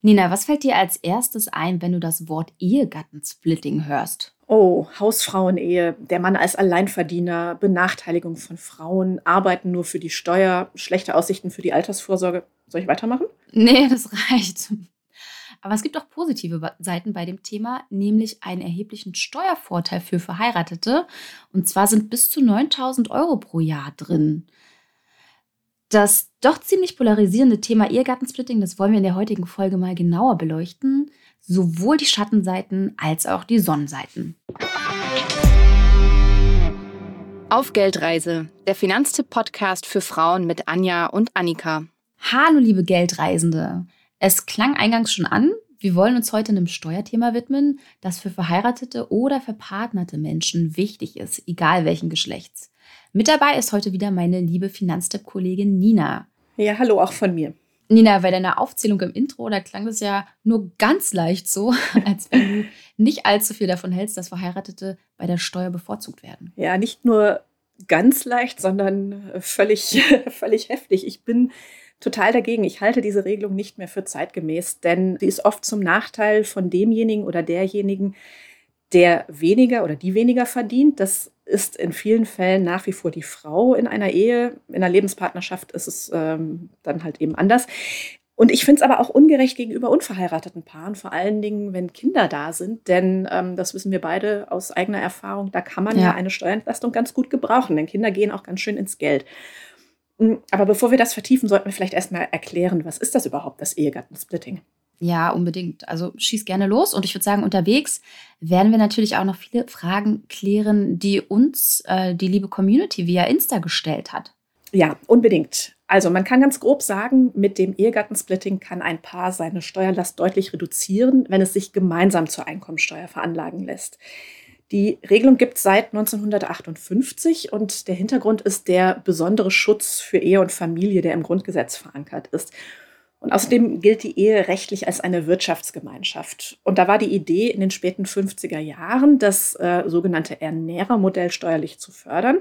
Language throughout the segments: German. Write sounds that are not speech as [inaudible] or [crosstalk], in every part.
Nina, was fällt dir als erstes ein, wenn du das Wort Ehegattensplitting hörst? Oh, Hausfrauenehe, der Mann als Alleinverdiener, Benachteiligung von Frauen, Arbeiten nur für die Steuer, schlechte Aussichten für die Altersvorsorge. Soll ich weitermachen? Nee, das reicht. Aber es gibt auch positive Seiten bei dem Thema, nämlich einen erheblichen Steuervorteil für Verheiratete. Und zwar sind bis zu 9000 Euro pro Jahr drin. Das doch ziemlich polarisierende Thema Ehegattensplitting, das wollen wir in der heutigen Folge mal genauer beleuchten. Sowohl die Schattenseiten als auch die Sonnenseiten. Auf Geldreise, der Finanztipp-Podcast für Frauen mit Anja und Annika. Hallo, liebe Geldreisende. Es klang eingangs schon an, wir wollen uns heute einem Steuerthema widmen, das für verheiratete oder verpartnerte Menschen wichtig ist, egal welchen Geschlechts. Mit dabei ist heute wieder meine liebe Finanztipp-Kollegin Nina. Ja, hallo auch von mir. Nina, bei deiner Aufzählung im Intro, da klang das ja nur ganz leicht so, [laughs] als wenn du nicht allzu viel davon hältst, dass Verheiratete bei der Steuer bevorzugt werden. Ja, nicht nur ganz leicht, sondern völlig, [laughs] völlig heftig. Ich bin total dagegen. Ich halte diese Regelung nicht mehr für zeitgemäß, denn sie ist oft zum Nachteil von demjenigen oder derjenigen, der weniger oder die weniger verdient. Das ist in vielen Fällen nach wie vor die Frau in einer Ehe. In einer Lebenspartnerschaft ist es ähm, dann halt eben anders. Und ich finde es aber auch ungerecht gegenüber unverheirateten Paaren, vor allen Dingen, wenn Kinder da sind. Denn ähm, das wissen wir beide aus eigener Erfahrung, da kann man ja. ja eine Steuerentlastung ganz gut gebrauchen, denn Kinder gehen auch ganz schön ins Geld. Hm, aber bevor wir das vertiefen, sollten wir vielleicht erstmal erklären, was ist das überhaupt, das Ehegattensplitting? Ja, unbedingt. Also schieß gerne los. Und ich würde sagen, unterwegs werden wir natürlich auch noch viele Fragen klären, die uns äh, die liebe Community via Insta gestellt hat. Ja, unbedingt. Also man kann ganz grob sagen, mit dem Ehegattensplitting kann ein Paar seine Steuerlast deutlich reduzieren, wenn es sich gemeinsam zur Einkommensteuer veranlagen lässt. Die Regelung gibt es seit 1958 und der Hintergrund ist der besondere Schutz für Ehe und Familie, der im Grundgesetz verankert ist. Und außerdem gilt die Ehe rechtlich als eine Wirtschaftsgemeinschaft. Und da war die Idee in den späten 50er Jahren, das äh, sogenannte Ernährermodell steuerlich zu fördern.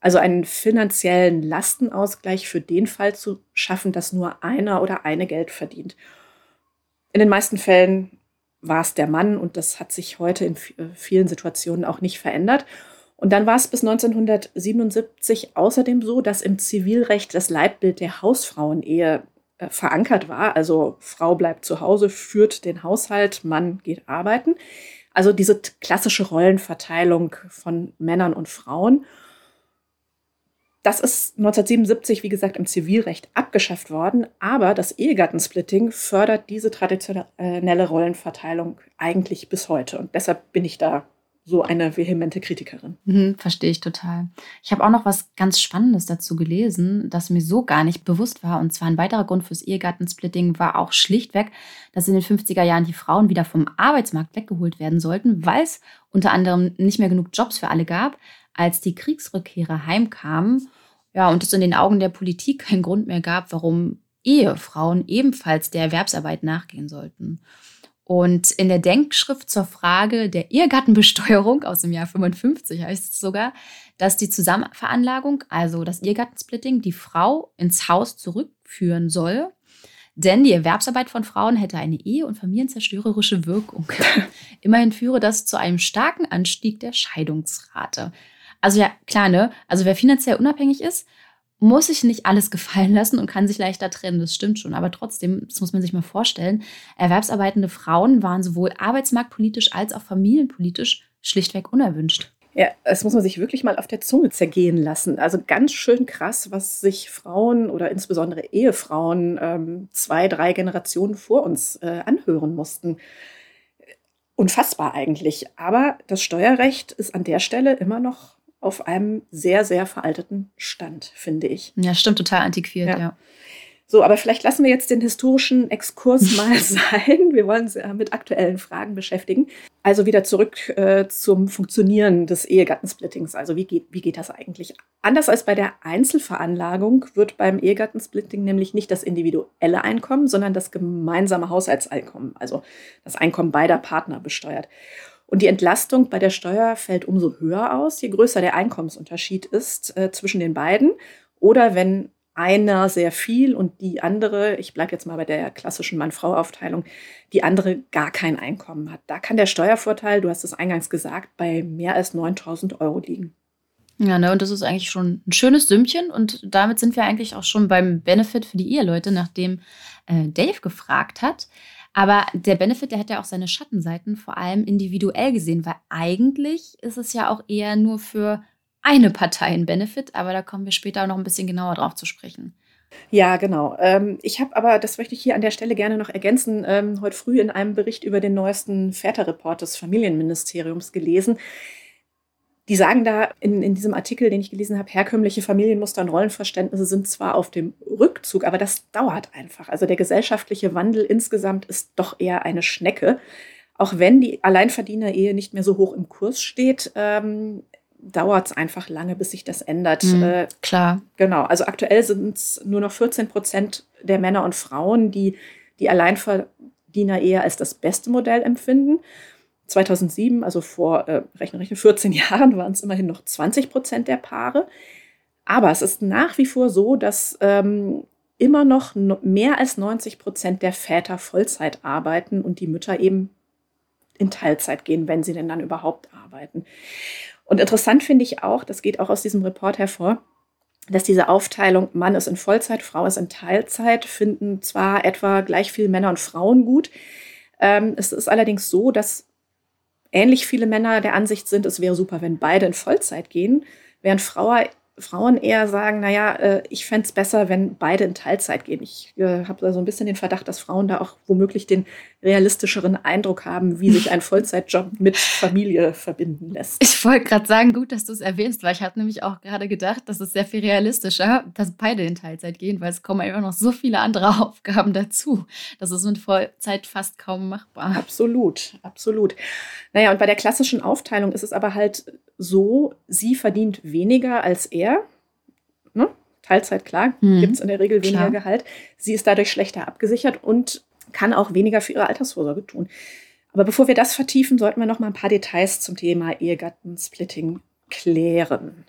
Also einen finanziellen Lastenausgleich für den Fall zu schaffen, dass nur einer oder eine Geld verdient. In den meisten Fällen war es der Mann und das hat sich heute in äh, vielen Situationen auch nicht verändert. Und dann war es bis 1977 außerdem so, dass im Zivilrecht das Leitbild der Hausfrauenehe äh, verankert war. Also Frau bleibt zu Hause, führt den Haushalt, Mann geht arbeiten. Also diese klassische Rollenverteilung von Männern und Frauen. Das ist 1977, wie gesagt, im Zivilrecht abgeschafft worden, aber das Ehegattensplitting fördert diese traditionelle Rollenverteilung eigentlich bis heute. Und deshalb bin ich da so eine vehemente Kritikerin. Mhm, verstehe ich total. Ich habe auch noch was ganz Spannendes dazu gelesen, das mir so gar nicht bewusst war. Und zwar ein weiterer Grund fürs Ehegattensplitting war auch schlichtweg, dass in den 50er Jahren die Frauen wieder vom Arbeitsmarkt weggeholt werden sollten, weil es unter anderem nicht mehr genug Jobs für alle gab, als die Kriegsrückkehrer heimkamen. Ja, und es in den Augen der Politik keinen Grund mehr gab, warum Ehefrauen ebenfalls der Erwerbsarbeit nachgehen sollten. Und in der Denkschrift zur Frage der Ehegattenbesteuerung aus dem Jahr 55 heißt es sogar, dass die Zusammenveranlagung, also das Ehegattensplitting, die Frau ins Haus zurückführen soll. Denn die Erwerbsarbeit von Frauen hätte eine ehe- und familienzerstörerische Wirkung. [laughs] Immerhin führe das zu einem starken Anstieg der Scheidungsrate. Also ja, klar, ne? Also wer finanziell unabhängig ist, muss sich nicht alles [laughs] gefallen lassen und kann sich leichter trennen. Das stimmt schon. Aber trotzdem, das muss man sich mal vorstellen, erwerbsarbeitende Frauen waren sowohl arbeitsmarktpolitisch als auch familienpolitisch schlichtweg unerwünscht. Ja, das muss man sich wirklich mal auf der Zunge zergehen lassen. Also ganz schön krass, was sich Frauen oder insbesondere Ehefrauen ähm, zwei, drei Generationen vor uns äh, anhören mussten. Unfassbar eigentlich. Aber das Steuerrecht ist an der Stelle immer noch auf einem sehr, sehr veralteten Stand, finde ich. Ja, stimmt, total antiquiert, ja. ja. So, aber vielleicht lassen wir jetzt den historischen Exkurs [laughs] mal sein. Wir wollen uns ja mit aktuellen Fragen beschäftigen. Also wieder zurück äh, zum Funktionieren des Ehegattensplittings. Also wie geht, wie geht das eigentlich? Anders als bei der Einzelveranlagung wird beim Ehegattensplitting nämlich nicht das individuelle Einkommen, sondern das gemeinsame Haushaltseinkommen, also das Einkommen beider Partner besteuert. Und die Entlastung bei der Steuer fällt umso höher aus, je größer der Einkommensunterschied ist äh, zwischen den beiden oder wenn einer sehr viel und die andere, ich bleibe jetzt mal bei der klassischen Mann-Frau-Aufteilung, die andere gar kein Einkommen hat. Da kann der Steuervorteil, du hast es eingangs gesagt, bei mehr als 9000 Euro liegen. Ja, ne, und das ist eigentlich schon ein schönes Sümmchen und damit sind wir eigentlich auch schon beim Benefit für die Eheleute, nachdem äh, Dave gefragt hat. Aber der Benefit, der hat ja auch seine Schattenseiten, vor allem individuell gesehen, weil eigentlich ist es ja auch eher nur für eine Partei ein Benefit, aber da kommen wir später auch noch ein bisschen genauer drauf zu sprechen. Ja, genau. Ähm, ich habe aber, das möchte ich hier an der Stelle gerne noch ergänzen, ähm, heute früh in einem Bericht über den neuesten Väterreport des Familienministeriums gelesen, die sagen da in, in diesem Artikel, den ich gelesen habe, herkömmliche Familienmuster und Rollenverständnisse sind zwar auf dem Rückzug, aber das dauert einfach. Also der gesellschaftliche Wandel insgesamt ist doch eher eine Schnecke. Auch wenn die Alleinverdiener-Ehe nicht mehr so hoch im Kurs steht, ähm, dauert es einfach lange, bis sich das ändert. Mhm, äh, klar. Genau. Also aktuell sind es nur noch 14 Prozent der Männer und Frauen, die die Alleinverdiener-Ehe als das beste Modell empfinden. 2007, also vor, äh, rechne, rechne, 14 [laughs] Jahren, waren es immerhin noch 20 Prozent der Paare. Aber es ist nach wie vor so, dass ähm, immer noch mehr als 90 Prozent der Väter Vollzeit arbeiten und die Mütter eben in Teilzeit gehen, wenn sie denn dann überhaupt arbeiten. Und interessant finde ich auch, das geht auch aus diesem Report hervor, dass diese Aufteilung Mann ist in Vollzeit, Frau ist in Teilzeit, finden zwar etwa gleich viel Männer und Frauen gut. Ähm, es ist allerdings so, dass ähnlich viele Männer der Ansicht sind, es wäre super, wenn beide in Vollzeit gehen, während Frau, Frauen eher sagen, naja, äh, ich fände es besser, wenn beide in Teilzeit gehen. Ich äh, habe da so ein bisschen den Verdacht, dass Frauen da auch womöglich den realistischeren Eindruck haben, wie sich ein [laughs] Vollzeitjob mit Familie verbinden lässt. Ich wollte gerade sagen, gut, dass du es erwähnst, weil ich habe nämlich auch gerade gedacht, das ist sehr viel realistischer, dass beide in Teilzeit gehen, weil es kommen einfach noch so viele andere [laughs] Aufgaben dazu. Das ist mit Vollzeit fast kaum machbar. Absolut, absolut. Naja, und bei der klassischen Aufteilung ist es aber halt so, sie verdient weniger als er. Ne? Teilzeit, klar, hm. gibt es in der Regel weniger klar. Gehalt. Sie ist dadurch schlechter abgesichert und kann auch weniger für ihre Altersvorsorge tun. Aber bevor wir das vertiefen, sollten wir noch mal ein paar Details zum Thema Ehegattensplitting klären.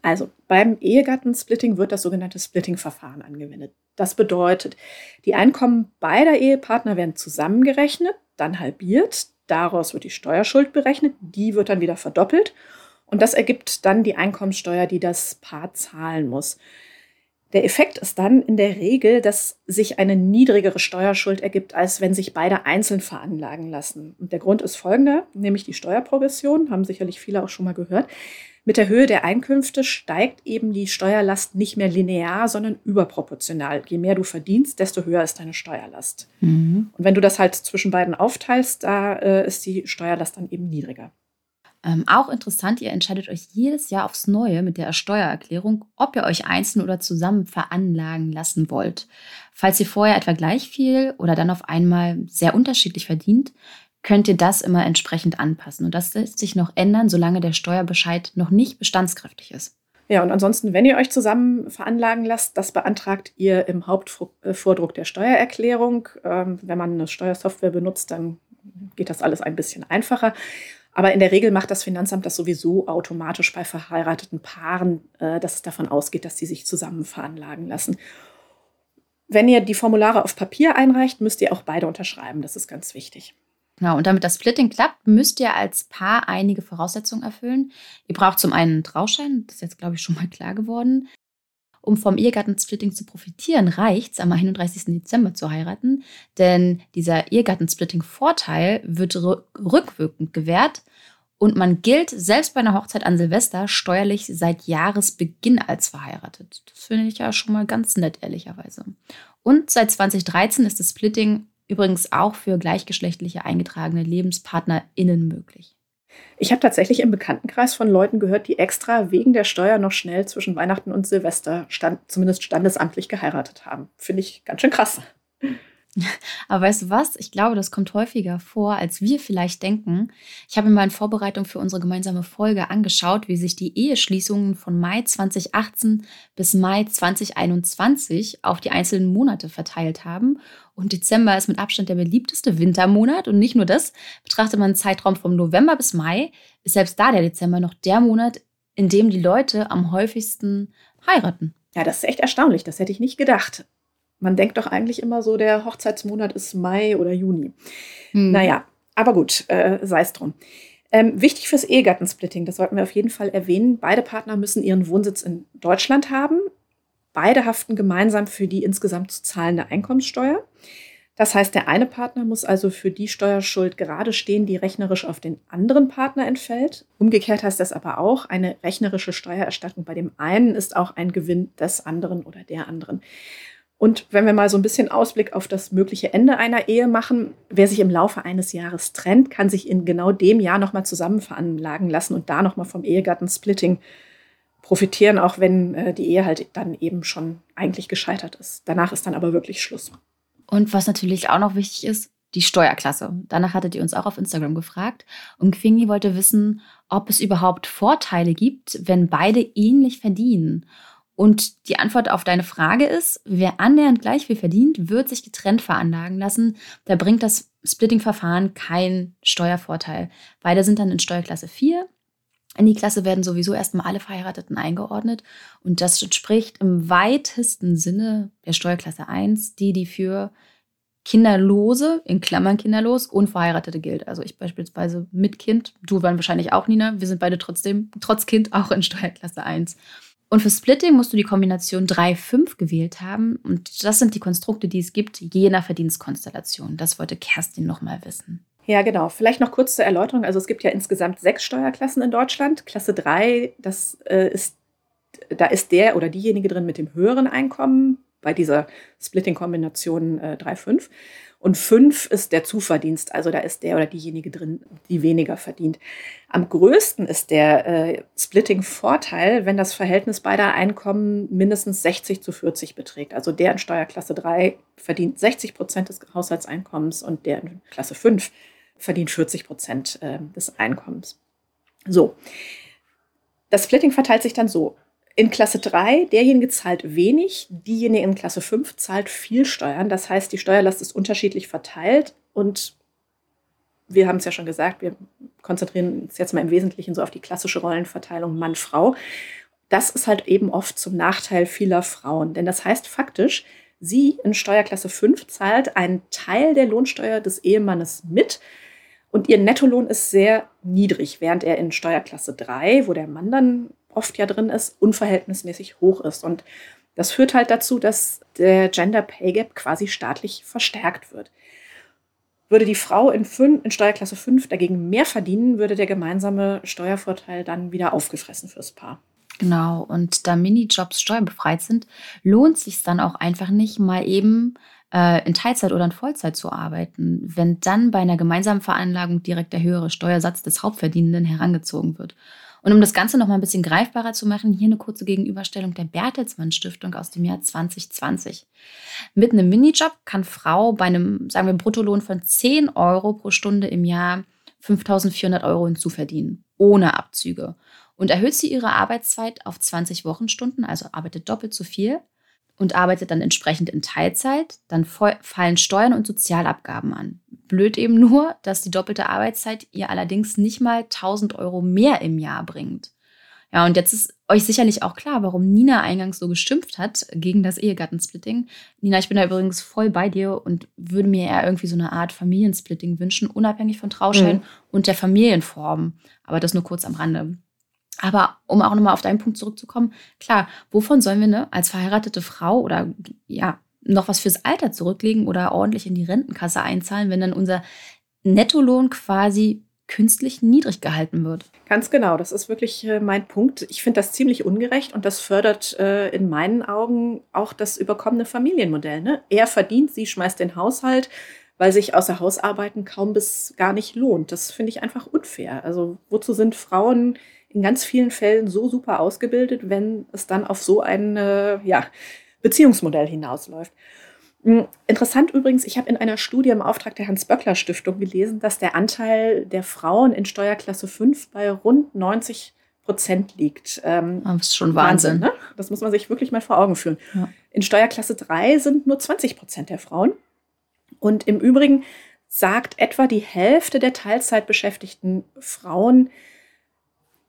Also beim Ehegattensplitting wird das sogenannte Splitting-Verfahren angewendet. Das bedeutet, die Einkommen beider Ehepartner werden zusammengerechnet, dann halbiert, daraus wird die Steuerschuld berechnet, die wird dann wieder verdoppelt und das ergibt dann die Einkommensteuer, die das Paar zahlen muss. Der Effekt ist dann in der Regel, dass sich eine niedrigere Steuerschuld ergibt, als wenn sich beide einzeln veranlagen lassen. Und der Grund ist folgender, nämlich die Steuerprogression, haben sicherlich viele auch schon mal gehört. Mit der Höhe der Einkünfte steigt eben die Steuerlast nicht mehr linear, sondern überproportional. Je mehr du verdienst, desto höher ist deine Steuerlast. Mhm. Und wenn du das halt zwischen beiden aufteilst, da äh, ist die Steuerlast dann eben niedriger. Ähm, auch interessant, ihr entscheidet euch jedes Jahr aufs Neue mit der Steuererklärung, ob ihr euch einzeln oder zusammen veranlagen lassen wollt. Falls ihr vorher etwa gleich viel oder dann auf einmal sehr unterschiedlich verdient, könnt ihr das immer entsprechend anpassen. Und das lässt sich noch ändern, solange der Steuerbescheid noch nicht bestandskräftig ist. Ja, und ansonsten, wenn ihr euch zusammen veranlagen lasst, das beantragt ihr im Hauptvordruck der Steuererklärung. Ähm, wenn man eine Steuersoftware benutzt, dann geht das alles ein bisschen einfacher. Aber in der Regel macht das Finanzamt das sowieso automatisch bei verheirateten Paaren, äh, dass es davon ausgeht, dass sie sich zusammen veranlagen lassen. Wenn ihr die Formulare auf Papier einreicht, müsst ihr auch beide unterschreiben. Das ist ganz wichtig. Genau, und damit das Splitting klappt, müsst ihr als Paar einige Voraussetzungen erfüllen. Ihr braucht zum einen einen Trauschein, das ist jetzt, glaube ich, schon mal klar geworden. Um vom Ehegattensplitting zu profitieren, reicht es, am 31. Dezember zu heiraten, denn dieser Ehegattensplitting-Vorteil wird rückwirkend gewährt und man gilt selbst bei einer Hochzeit an Silvester steuerlich seit Jahresbeginn als verheiratet. Das finde ich ja schon mal ganz nett, ehrlicherweise. Und seit 2013 ist das Splitting übrigens auch für gleichgeschlechtliche eingetragene LebenspartnerInnen möglich. Ich habe tatsächlich im Bekanntenkreis von Leuten gehört, die extra wegen der Steuer noch schnell zwischen Weihnachten und Silvester stand, zumindest standesamtlich geheiratet haben. Finde ich ganz schön krass. [laughs] Aber weißt du was? Ich glaube, das kommt häufiger vor, als wir vielleicht denken. Ich habe mir mal in Vorbereitung für unsere gemeinsame Folge angeschaut, wie sich die Eheschließungen von Mai 2018 bis Mai 2021 auf die einzelnen Monate verteilt haben. Und Dezember ist mit Abstand der beliebteste Wintermonat. Und nicht nur das, betrachtet man einen Zeitraum vom November bis Mai, ist selbst da der Dezember noch der Monat, in dem die Leute am häufigsten heiraten. Ja, das ist echt erstaunlich. Das hätte ich nicht gedacht. Man denkt doch eigentlich immer so, der Hochzeitsmonat ist Mai oder Juni. Hm. Naja, aber gut, äh, sei es drum. Ähm, wichtig fürs Ehegattensplitting, das sollten wir auf jeden Fall erwähnen. Beide Partner müssen ihren Wohnsitz in Deutschland haben. Beide haften gemeinsam für die insgesamt zu zahlende Einkommenssteuer. Das heißt, der eine Partner muss also für die Steuerschuld gerade stehen, die rechnerisch auf den anderen Partner entfällt. Umgekehrt heißt das aber auch, eine rechnerische Steuererstattung bei dem einen ist auch ein Gewinn des anderen oder der anderen. Und wenn wir mal so ein bisschen Ausblick auf das mögliche Ende einer Ehe machen, wer sich im Laufe eines Jahres trennt, kann sich in genau dem Jahr nochmal zusammen veranlagen lassen und da nochmal vom Ehegattensplitting profitieren, auch wenn äh, die Ehe halt dann eben schon eigentlich gescheitert ist. Danach ist dann aber wirklich Schluss. Und was natürlich auch noch wichtig ist, die Steuerklasse. Danach hattet ihr uns auch auf Instagram gefragt. Und Quingi wollte wissen, ob es überhaupt Vorteile gibt, wenn beide ähnlich verdienen. Und die Antwort auf deine Frage ist, wer annähernd gleich viel verdient, wird sich getrennt veranlagen lassen. Da bringt das Splitting-Verfahren keinen Steuervorteil. Beide sind dann in Steuerklasse 4. In die Klasse werden sowieso erstmal alle Verheirateten eingeordnet. Und das entspricht im weitesten Sinne der Steuerklasse 1, die, die für Kinderlose, in Klammern kinderlos, Unverheiratete gilt. Also ich beispielsweise mit Kind, du waren wahrscheinlich auch, Nina. Wir sind beide trotzdem, trotz Kind, auch in Steuerklasse 1. Und für Splitting musst du die Kombination 3-5 gewählt haben. Und das sind die Konstrukte, die es gibt, je nach Verdienstkonstellation. Das wollte Kerstin nochmal wissen. Ja, genau. Vielleicht noch kurz zur Erläuterung. Also es gibt ja insgesamt sechs Steuerklassen in Deutschland. Klasse 3, das äh, ist, da ist der oder diejenige drin mit dem höheren Einkommen bei dieser Splitting-Kombination äh, 3-5. Und fünf ist der Zuverdienst, also da ist der oder diejenige drin, die weniger verdient. Am größten ist der äh, Splitting-Vorteil, wenn das Verhältnis beider Einkommen mindestens 60 zu 40 beträgt. Also der in Steuerklasse 3 verdient 60 Prozent des Haushaltseinkommens und der in Klasse 5 verdient 40 Prozent äh, des Einkommens. So. Das Splitting verteilt sich dann so. In Klasse 3, derjenige zahlt wenig, diejenige in Klasse 5 zahlt viel Steuern. Das heißt, die Steuerlast ist unterschiedlich verteilt und wir haben es ja schon gesagt, wir konzentrieren uns jetzt mal im Wesentlichen so auf die klassische Rollenverteilung Mann-Frau. Das ist halt eben oft zum Nachteil vieler Frauen, denn das heißt faktisch, sie in Steuerklasse 5 zahlt einen Teil der Lohnsteuer des Ehemannes mit und ihr Nettolohn ist sehr niedrig, während er in Steuerklasse 3, wo der Mann dann oft ja drin ist, unverhältnismäßig hoch ist. Und das führt halt dazu, dass der Gender Pay Gap quasi staatlich verstärkt wird. Würde die Frau in, 5, in Steuerklasse 5 dagegen mehr verdienen, würde der gemeinsame Steuervorteil dann wieder aufgefressen fürs Paar. Genau, und da Minijobs steuerbefreit sind, lohnt sich dann auch einfach nicht, mal eben äh, in Teilzeit oder in Vollzeit zu arbeiten, wenn dann bei einer gemeinsamen Veranlagung direkt der höhere Steuersatz des Hauptverdienenden herangezogen wird. Und um das Ganze noch mal ein bisschen greifbarer zu machen, hier eine kurze Gegenüberstellung der Bertelsmann Stiftung aus dem Jahr 2020. Mit einem Minijob kann Frau bei einem, sagen wir, Bruttolohn von 10 Euro pro Stunde im Jahr 5400 Euro hinzuverdienen, ohne Abzüge. Und erhöht sie ihre Arbeitszeit auf 20 Wochenstunden, also arbeitet doppelt so viel und arbeitet dann entsprechend in Teilzeit, dann fallen Steuern und Sozialabgaben an. Blöd eben nur, dass die doppelte Arbeitszeit ihr allerdings nicht mal 1000 Euro mehr im Jahr bringt. Ja, und jetzt ist euch sicherlich auch klar, warum Nina eingangs so geschimpft hat gegen das Ehegattensplitting. Nina, ich bin da übrigens voll bei dir und würde mir eher irgendwie so eine Art Familiensplitting wünschen, unabhängig von Trauschein mhm. und der Familienform. Aber das nur kurz am Rande. Aber um auch nochmal auf deinen Punkt zurückzukommen, klar, wovon sollen wir ne, als verheiratete Frau oder ja, noch was fürs Alter zurücklegen oder ordentlich in die Rentenkasse einzahlen, wenn dann unser Nettolohn quasi künstlich niedrig gehalten wird. Ganz genau, das ist wirklich äh, mein Punkt. Ich finde das ziemlich ungerecht und das fördert äh, in meinen Augen auch das überkommene Familienmodell. Ne? Er verdient, sie schmeißt den Haushalt, weil sich außer Hausarbeiten kaum bis gar nicht lohnt. Das finde ich einfach unfair. Also wozu sind Frauen in ganz vielen Fällen so super ausgebildet, wenn es dann auf so ein äh, ja, Beziehungsmodell hinausläuft. Hm, interessant übrigens, ich habe in einer Studie im Auftrag der Hans-Böckler-Stiftung gelesen, dass der Anteil der Frauen in Steuerklasse 5 bei rund 90 Prozent liegt. Ähm, das ist schon Wahnsinn. Wahnsinn ne? Das muss man sich wirklich mal vor Augen führen. Ja. In Steuerklasse 3 sind nur 20 Prozent der Frauen. Und im Übrigen sagt etwa die Hälfte der Teilzeitbeschäftigten Frauen,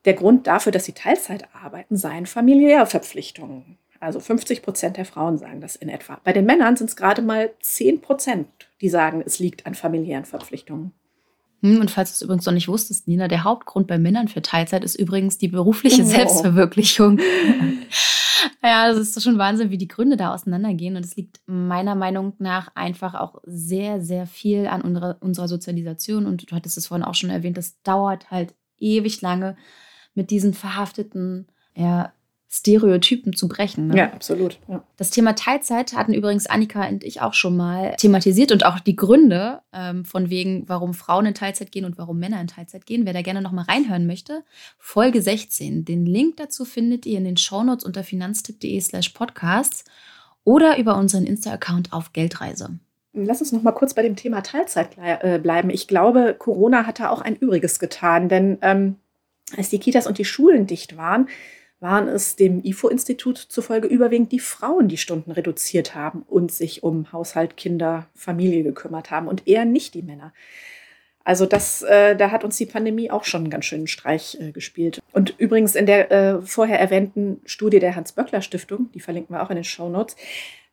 der Grund dafür, dass sie Teilzeit arbeiten, seien familiäre Verpflichtungen. Also 50 Prozent der Frauen sagen das in etwa. Bei den Männern sind es gerade mal 10 Prozent, die sagen, es liegt an familiären Verpflichtungen. Hm, und falls du es übrigens noch nicht wusstest, Nina, der Hauptgrund bei Männern für Teilzeit ist übrigens die berufliche oh. Selbstverwirklichung. [laughs] ja, das ist schon Wahnsinn, wie die Gründe da auseinandergehen. Und es liegt meiner Meinung nach einfach auch sehr, sehr viel an unserer, unserer Sozialisation. Und du hattest es vorhin auch schon erwähnt, das dauert halt ewig lange mit diesen verhafteten ja, Stereotypen zu brechen. Ne? Ja, absolut. Ja. Das Thema Teilzeit hatten übrigens Annika und ich auch schon mal thematisiert und auch die Gründe ähm, von wegen, warum Frauen in Teilzeit gehen und warum Männer in Teilzeit gehen. Wer da gerne noch mal reinhören möchte, Folge 16. Den Link dazu findet ihr in den Shownotes unter finanztipp.de slash podcasts oder über unseren Insta-Account auf Geldreise. Lass uns noch mal kurz bei dem Thema Teilzeit äh, bleiben. Ich glaube, Corona hat da auch ein Übriges getan, denn ähm, als die Kitas und die Schulen dicht waren, waren es dem IFO-Institut zufolge überwiegend die Frauen, die Stunden reduziert haben und sich um Haushalt, Kinder, Familie gekümmert haben und eher nicht die Männer. Also das, äh, da hat uns die Pandemie auch schon einen ganz schönen Streich äh, gespielt. Und übrigens in der äh, vorher erwähnten Studie der Hans-Böckler-Stiftung, die verlinken wir auch in den Show Notes,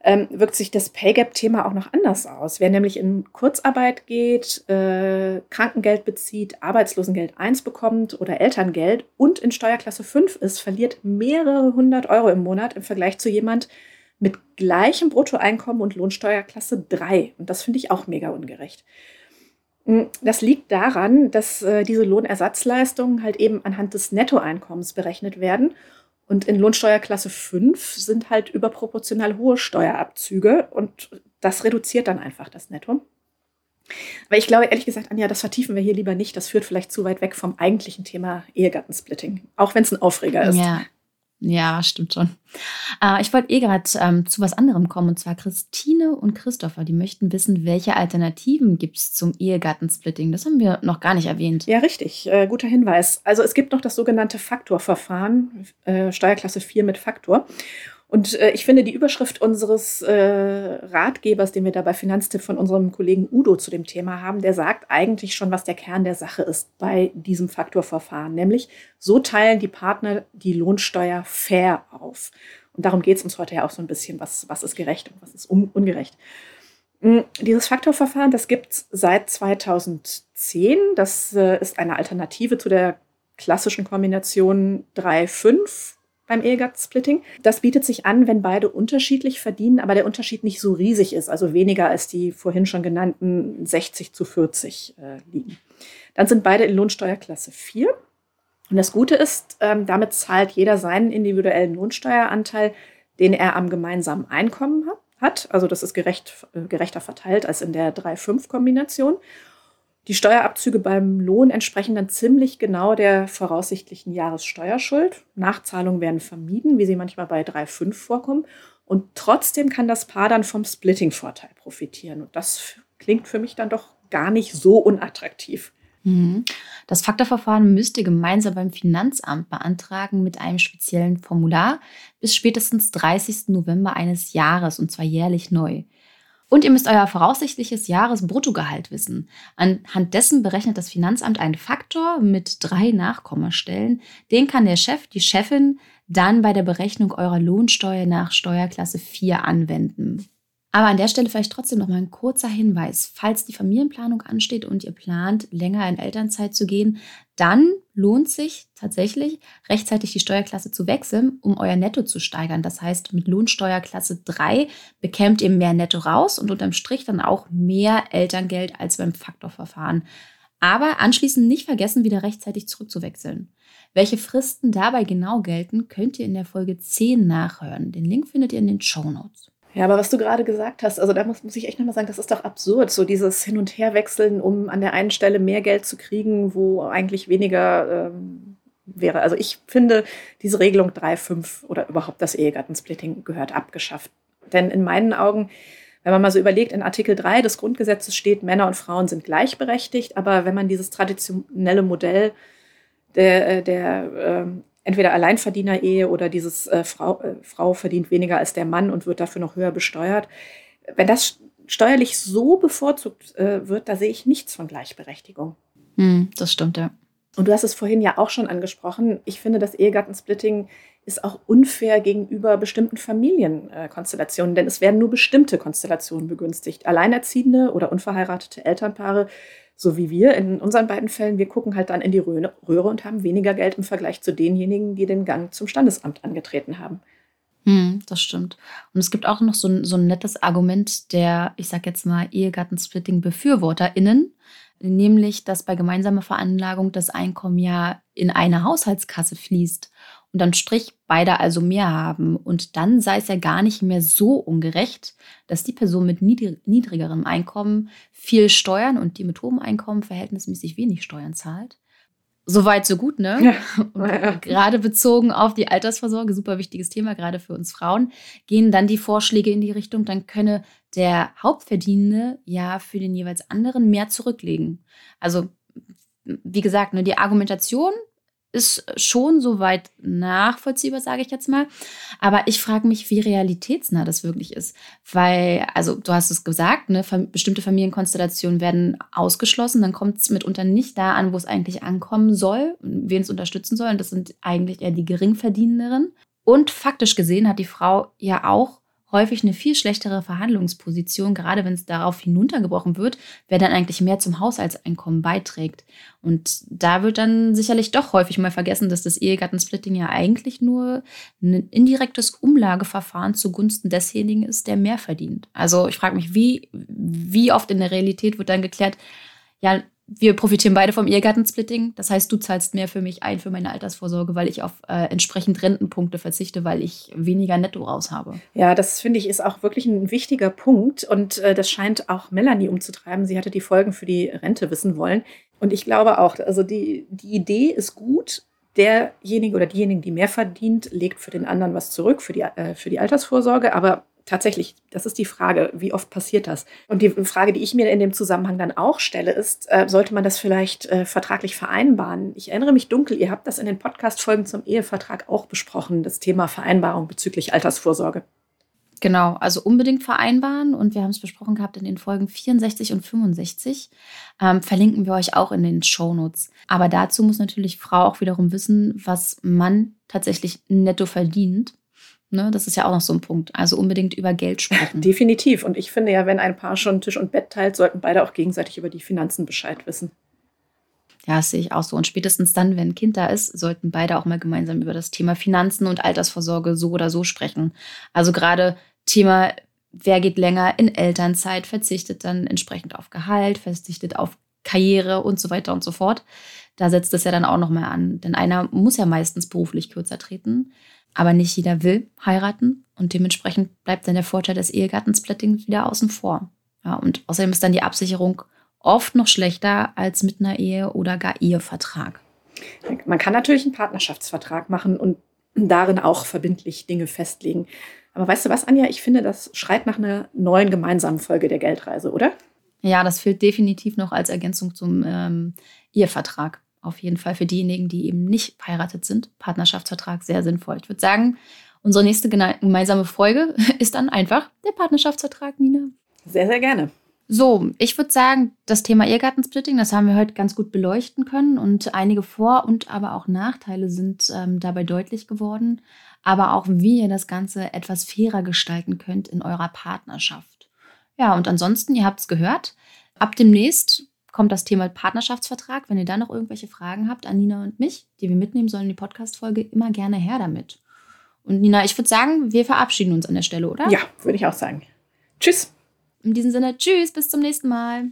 ähm, wirkt sich das Pay Gap-Thema auch noch anders aus. Wer nämlich in Kurzarbeit geht, äh, Krankengeld bezieht, Arbeitslosengeld 1 bekommt oder Elterngeld und in Steuerklasse 5 ist, verliert mehrere hundert Euro im Monat im Vergleich zu jemand mit gleichem Bruttoeinkommen und Lohnsteuerklasse 3. Und das finde ich auch mega ungerecht. Hm, das liegt daran, dass äh, diese Lohnersatzleistungen halt eben anhand des Nettoeinkommens berechnet werden und in Lohnsteuerklasse 5 sind halt überproportional hohe Steuerabzüge und das reduziert dann einfach das Netto. Aber ich glaube, ehrlich gesagt, Anja, das vertiefen wir hier lieber nicht. Das führt vielleicht zu weit weg vom eigentlichen Thema Ehegattensplitting, auch wenn es ein Aufreger ist. Ja, ja, stimmt schon. Äh, ich wollte eh gerade ähm, zu was anderem kommen, und zwar Christine und Christopher. Die möchten wissen, welche Alternativen gibt es zum Ehegattensplitting. Das haben wir noch gar nicht erwähnt. Ja, richtig. Äh, guter Hinweis. Also es gibt noch das sogenannte Faktorverfahren, äh, Steuerklasse 4 mit Faktor. Und äh, ich finde die Überschrift unseres äh, Ratgebers, den wir da bei Finanztipp von unserem Kollegen Udo zu dem Thema haben, der sagt eigentlich schon, was der Kern der Sache ist bei diesem Faktorverfahren. Nämlich, so teilen die Partner die Lohnsteuer fair auf. Und darum geht es uns heute ja auch so ein bisschen, was, was ist gerecht und was ist un ungerecht. Hm, dieses Faktorverfahren, das gibt es seit 2010. Das äh, ist eine Alternative zu der klassischen Kombination 3-5 beim Ehegattensplitting. Das bietet sich an, wenn beide unterschiedlich verdienen, aber der Unterschied nicht so riesig ist, also weniger als die vorhin schon genannten 60 zu 40 äh, liegen. Dann sind beide in Lohnsteuerklasse 4. Und das Gute ist, ähm, damit zahlt jeder seinen individuellen Lohnsteueranteil, den er am gemeinsamen Einkommen hat. Also das ist gerecht, äh, gerechter verteilt als in der 3-5-Kombination. Die Steuerabzüge beim Lohn entsprechen dann ziemlich genau der voraussichtlichen Jahressteuerschuld. Nachzahlungen werden vermieden, wie sie manchmal bei 3,5 vorkommen. Und trotzdem kann das Paar dann vom Splitting-Vorteil profitieren. Und das klingt für mich dann doch gar nicht so unattraktiv. Mhm. Das Faktorverfahren müsst ihr gemeinsam beim Finanzamt beantragen mit einem speziellen Formular bis spätestens 30. November eines Jahres und zwar jährlich neu. Und ihr müsst euer voraussichtliches Jahresbruttogehalt wissen. Anhand dessen berechnet das Finanzamt einen Faktor mit drei Nachkommastellen. Den kann der Chef, die Chefin dann bei der Berechnung eurer Lohnsteuer nach Steuerklasse 4 anwenden. Aber an der Stelle vielleicht trotzdem noch mal ein kurzer Hinweis. Falls die Familienplanung ansteht und ihr plant, länger in Elternzeit zu gehen, dann lohnt sich tatsächlich, rechtzeitig die Steuerklasse zu wechseln, um euer Netto zu steigern. Das heißt, mit Lohnsteuerklasse 3 bekämt ihr mehr Netto raus und unterm Strich dann auch mehr Elterngeld als beim Faktorverfahren. Aber anschließend nicht vergessen, wieder rechtzeitig zurückzuwechseln. Welche Fristen dabei genau gelten, könnt ihr in der Folge 10 nachhören. Den Link findet ihr in den Show Notes. Ja, aber was du gerade gesagt hast, also da muss, muss ich echt nochmal sagen, das ist doch absurd, so dieses Hin- und Herwechseln, um an der einen Stelle mehr Geld zu kriegen, wo eigentlich weniger ähm, wäre. Also ich finde, diese Regelung 3.5 oder überhaupt das Ehegattensplitting gehört abgeschafft. Denn in meinen Augen, wenn man mal so überlegt, in Artikel 3 des Grundgesetzes steht, Männer und Frauen sind gleichberechtigt, aber wenn man dieses traditionelle Modell der, äh, der ähm, entweder Alleinverdiener-Ehe oder dieses äh, Frau, äh, Frau verdient weniger als der Mann und wird dafür noch höher besteuert. Wenn das steuerlich so bevorzugt äh, wird, da sehe ich nichts von Gleichberechtigung. Hm, das stimmt, ja. Und du hast es vorhin ja auch schon angesprochen. Ich finde, das Ehegattensplitting ist auch unfair gegenüber bestimmten Familienkonstellationen, denn es werden nur bestimmte Konstellationen begünstigt. Alleinerziehende oder unverheiratete Elternpaare, so wie wir in unseren beiden Fällen, wir gucken halt dann in die Röhre und haben weniger Geld im Vergleich zu denjenigen, die den Gang zum Standesamt angetreten haben. Hm, das stimmt. Und es gibt auch noch so ein, so ein nettes Argument der, ich sag jetzt mal, Ehegattensplitting-BefürworterInnen, nämlich, dass bei gemeinsamer Veranlagung das Einkommen ja in eine Haushaltskasse fließt und dann Strich beide also mehr haben. Und dann sei es ja gar nicht mehr so ungerecht, dass die Person mit niedrigerem Einkommen viel Steuern und die mit hohem Einkommen verhältnismäßig wenig Steuern zahlt. Soweit, so gut, ne? Ja. Gerade bezogen auf die Altersvorsorge, super wichtiges Thema, gerade für uns Frauen, gehen dann die Vorschläge in die Richtung, dann könne der Hauptverdienende ja für den jeweils anderen mehr zurücklegen. Also, wie gesagt, ne, die Argumentation ist schon soweit nachvollziehbar, sage ich jetzt mal. Aber ich frage mich, wie realitätsnah das wirklich ist. Weil, also du hast es gesagt, ne, bestimmte Familienkonstellationen werden ausgeschlossen. Dann kommt es mitunter nicht da an, wo es eigentlich ankommen soll, wen es unterstützen soll. Und das sind eigentlich eher die Geringverdienenderen. Und faktisch gesehen hat die Frau ja auch häufig eine viel schlechtere Verhandlungsposition, gerade wenn es darauf hinuntergebrochen wird, wer dann eigentlich mehr zum Haushaltseinkommen beiträgt. Und da wird dann sicherlich doch häufig mal vergessen, dass das Ehegattensplitting ja eigentlich nur ein indirektes Umlageverfahren zugunsten desjenigen ist, der mehr verdient. Also ich frage mich, wie, wie oft in der Realität wird dann geklärt, ja, wir profitieren beide vom Ehegattensplitting. Das heißt, du zahlst mehr für mich ein für meine Altersvorsorge, weil ich auf äh, entsprechend Rentenpunkte verzichte, weil ich weniger Netto raus habe. Ja, das finde ich ist auch wirklich ein wichtiger Punkt und äh, das scheint auch Melanie umzutreiben. Sie hatte die Folgen für die Rente wissen wollen. Und ich glaube auch, also die, die Idee ist gut. Derjenige oder diejenigen, die mehr verdient, legt für den anderen was zurück, für die, äh, für die Altersvorsorge. Aber tatsächlich, das ist die Frage, wie oft passiert das? Und die Frage, die ich mir in dem Zusammenhang dann auch stelle, ist, äh, sollte man das vielleicht äh, vertraglich vereinbaren? Ich erinnere mich dunkel, ihr habt das in den Podcast-Folgen zum Ehevertrag auch besprochen, das Thema Vereinbarung bezüglich Altersvorsorge. Genau, also unbedingt vereinbaren und wir haben es besprochen gehabt in den Folgen 64 und 65. Ähm, verlinken wir euch auch in den Shownotes. Aber dazu muss natürlich Frau auch wiederum wissen, was Mann tatsächlich netto verdient Ne, das ist ja auch noch so ein Punkt. Also unbedingt über Geld sprechen. [laughs] Definitiv. Und ich finde ja, wenn ein Paar schon Tisch und Bett teilt, sollten beide auch gegenseitig über die Finanzen Bescheid wissen. Ja, das sehe ich auch so. Und spätestens dann, wenn ein Kind da ist, sollten beide auch mal gemeinsam über das Thema Finanzen und Altersvorsorge so oder so sprechen. Also gerade Thema, wer geht länger in Elternzeit, verzichtet dann entsprechend auf Gehalt, verzichtet auf Karriere und so weiter und so fort. Da setzt es ja dann auch nochmal an. Denn einer muss ja meistens beruflich kürzer treten. Aber nicht jeder will heiraten und dementsprechend bleibt dann der Vorteil des Ehegattensplittings wieder außen vor. Ja, und außerdem ist dann die Absicherung oft noch schlechter als mit einer Ehe oder gar Ehevertrag. Man kann natürlich einen Partnerschaftsvertrag machen und darin auch verbindlich Dinge festlegen. Aber weißt du was, Anja? Ich finde, das schreit nach einer neuen gemeinsamen Folge der Geldreise, oder? Ja, das fehlt definitiv noch als Ergänzung zum ähm, Ehevertrag auf jeden Fall für diejenigen, die eben nicht verheiratet sind, Partnerschaftsvertrag sehr sinnvoll. Ich würde sagen, unsere nächste gemeinsame Folge [laughs] ist dann einfach der Partnerschaftsvertrag, Nina. Sehr, sehr gerne. So, ich würde sagen, das Thema Ehegattensplitting, das haben wir heute ganz gut beleuchten können und einige Vor- und aber auch Nachteile sind ähm, dabei deutlich geworden, aber auch wie ihr das Ganze etwas fairer gestalten könnt in eurer Partnerschaft. Ja, und ansonsten, ihr habt es gehört, ab demnächst kommt das Thema Partnerschaftsvertrag. Wenn ihr da noch irgendwelche Fragen habt an Nina und mich, die wir mitnehmen sollen in die Podcast-Folge, immer gerne her damit. Und Nina, ich würde sagen, wir verabschieden uns an der Stelle, oder? Ja, würde ich auch sagen. Tschüss. In diesem Sinne, tschüss, bis zum nächsten Mal.